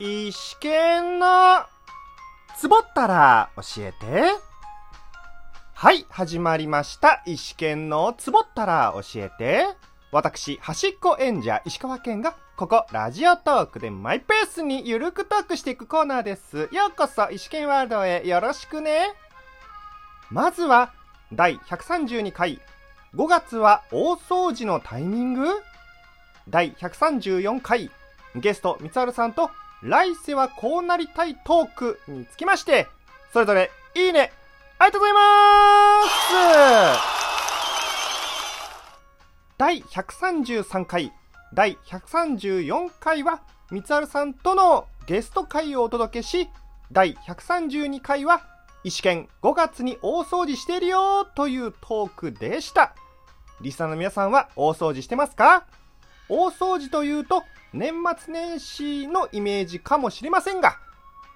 石剣のつぼったら教えて。はい、始まりました。石剣のつぼったら教えて。私、端っこ演者、石川県が、ここ、ラジオトークでマイペースにゆるくトークしていくコーナーです。ようこそ、石剣ワールドへよろしくね。まずは、第132回、5月は大掃除のタイミング？第134回、ゲスト、三春さんと、来世はこうなりたいトークにつきまして、それぞれ、いいね、ありがとうございます第133回、第134回は、三春さんとのゲスト会をお届けし、第132回は、石剣5月に大掃除しているよというトークでした。リスナーの皆さんは大掃除してますか？大掃除というと年末年始のイメージかもしれませんが、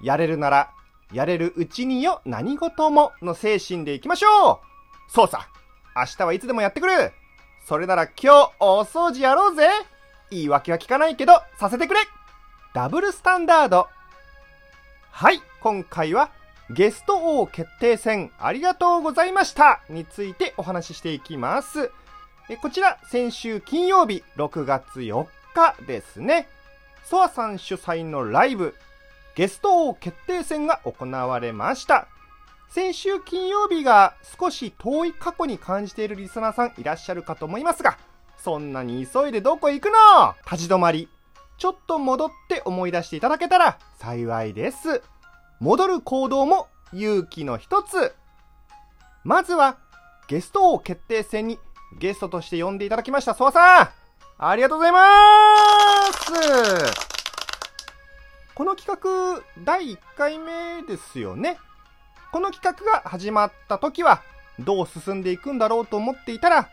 やれるなら、やれるうちによ何事もの精神でいきましょう。そうさ、明日はいつでもやってくる。それなら今日大掃除やろうぜ。言い訳は聞かないけど、させてくれ。ダブルスタンダード。はい、今回はゲスト王決定戦ありがとうございました。についてお話ししていきます。こちら先週金曜日6月4日ですね。ソアさん主催のライブゲスト王決定戦が行われました。先週金曜日が少し遠い過去に感じているリスナーさんいらっしゃるかと思いますが、そんなに急いでどこ行くの？立ち止まり。ちょっと戻って思い出していただけたら幸いです。戻る行動も勇気の一つ。まずは、ゲスト王決定戦にゲストとして呼んでいただきました、ソワさんありがとうございますこの企画、第1回目ですよね。この企画が始まった時は、どう進んでいくんだろうと思っていたら、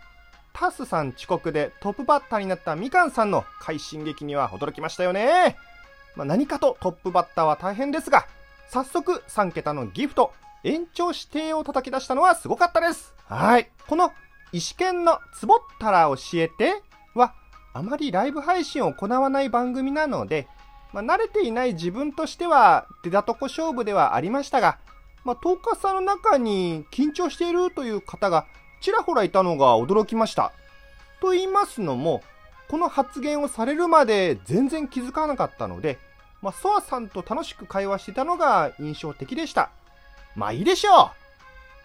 タスさん遅刻でトップバッターになったみかんさんの快進撃には驚きましたよね。まあ、何かとトップバッターは大変ですが、早速3桁のギフト、延長指定を叩き出したのはすごかったです。はい。この石剣のつぼったら教えて、あまりライブ配信を行わない番組なので、まあ、慣れていない自分としては出だとこ勝負ではありましたが、まあ、10日さんの中に緊張しているという方がちらほらいたのが驚きました。と言いますのも、この発言をされるまで全然気づかなかったので、まあ、ソアさんと楽しく会話してたのが印象的でした。まあいいでしょ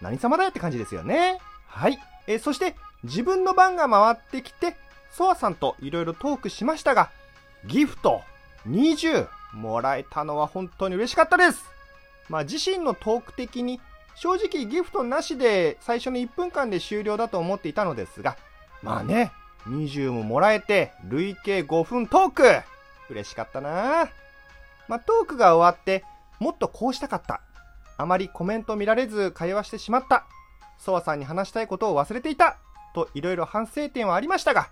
う何様だよって感じですよね。はい。えそして、自分の番が回ってきて、ソアさんといろいろトークしましたが、ギフト20もらえたのは本当に嬉しかったです。まあ自身のトーク的に、正直ギフトなしで最初の1分間で終了だと思っていたのですが、まあね、20ももらえて、累計5分トーク嬉しかったなまあトークが終わって、もっとこうしたかった。あまりコメント見られず会話してしまった。ソワさんに話したいことを忘れていた。といろいろ反省点はありましたが、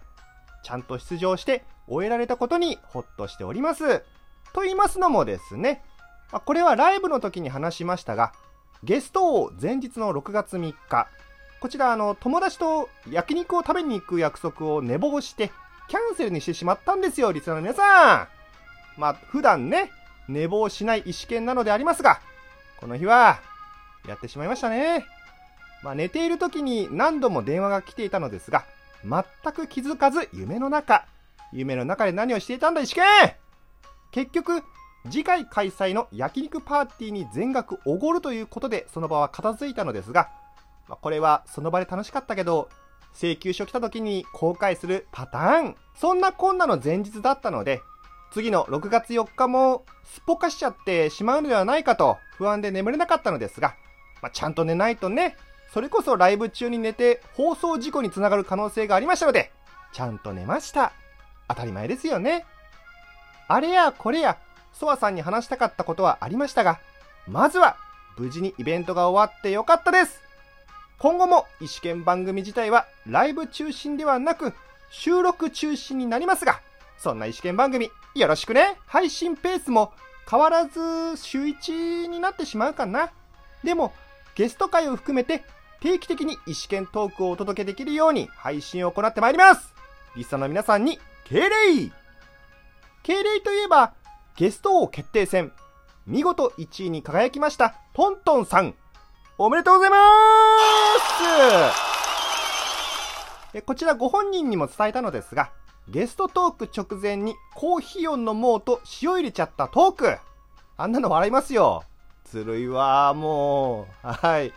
ちゃんと出場して終えられたことにほっとしております。と言いますのもですね、まあこれはライブの時に話しましたが、ゲストを前日の6月3日、こちらあの友達と焼肉を食べに行く約束を寝坊してキャンセルにしてしまったんですよ、リスナーの皆さん。まあ普段ね、寝坊しない意思権なのでありますが、この日はやってしまいましたね。まあ寝ている時に何度も電話が来ていたのですが、全く気づかず夢の中。夢の中で何をしていたんだ、石剣結局、次回開催の焼肉パーティーに全額おごるということでその場は片付いたのですが、まこれはその場で楽しかったけど、請求書来た時に後悔するパターン。そんなこんなの前日だったので、次の6月4日もすっぽかしちゃってしまうのではないかと不安で眠れなかったのですが、まあ、ちゃんと寝ないとね、それこそライブ中に寝て放送事故につながる可能性がありましたので、ちゃんと寝ました。当たり前ですよね。あれやこれや、ソワさんに話したかったことはありましたが、まずは無事にイベントが終わってよかったです。今後も意思権番組自体はライブ中心ではなく収録中心になりますが、そんな意思権番組よろしくね。配信ペースも変わらず週1になってしまうかな。でもゲスト会を含めて定期的に意思権トークをお届けできるように配信を行ってまいります。リスナーの皆さんに敬礼敬礼といえば、ゲスト王決定戦、見事1位に輝きましたトントンさん、おめでとうございますこちらご本人にも伝えたのですが、ゲストトーク直前にコーヒーを飲もうと塩入れちゃったトーク。あんなの笑いますよ。ずるいわもう。はい。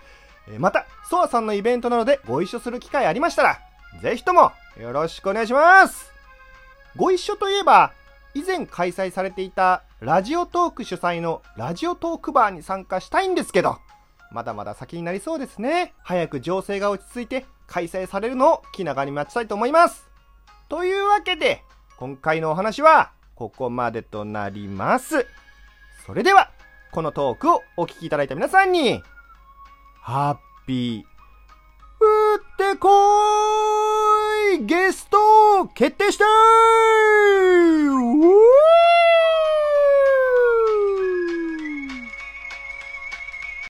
また、ソワさんのイベントなどでご一緒する機会ありましたら、ぜひともよろしくお願いしますご一緒といえば、以前開催されていたラジオトーク主催のラジオトークバーに参加したいんですけど、まだまだ先になりそうですね。早く情勢が落ち着いて開催されるのを気長に待ちたいと思います。というわけで、今回のお話はここまでとなります。それでは、このトークをお聞きいただいた皆さんに、ハッピー、打ってこーい。ゲスト決定したー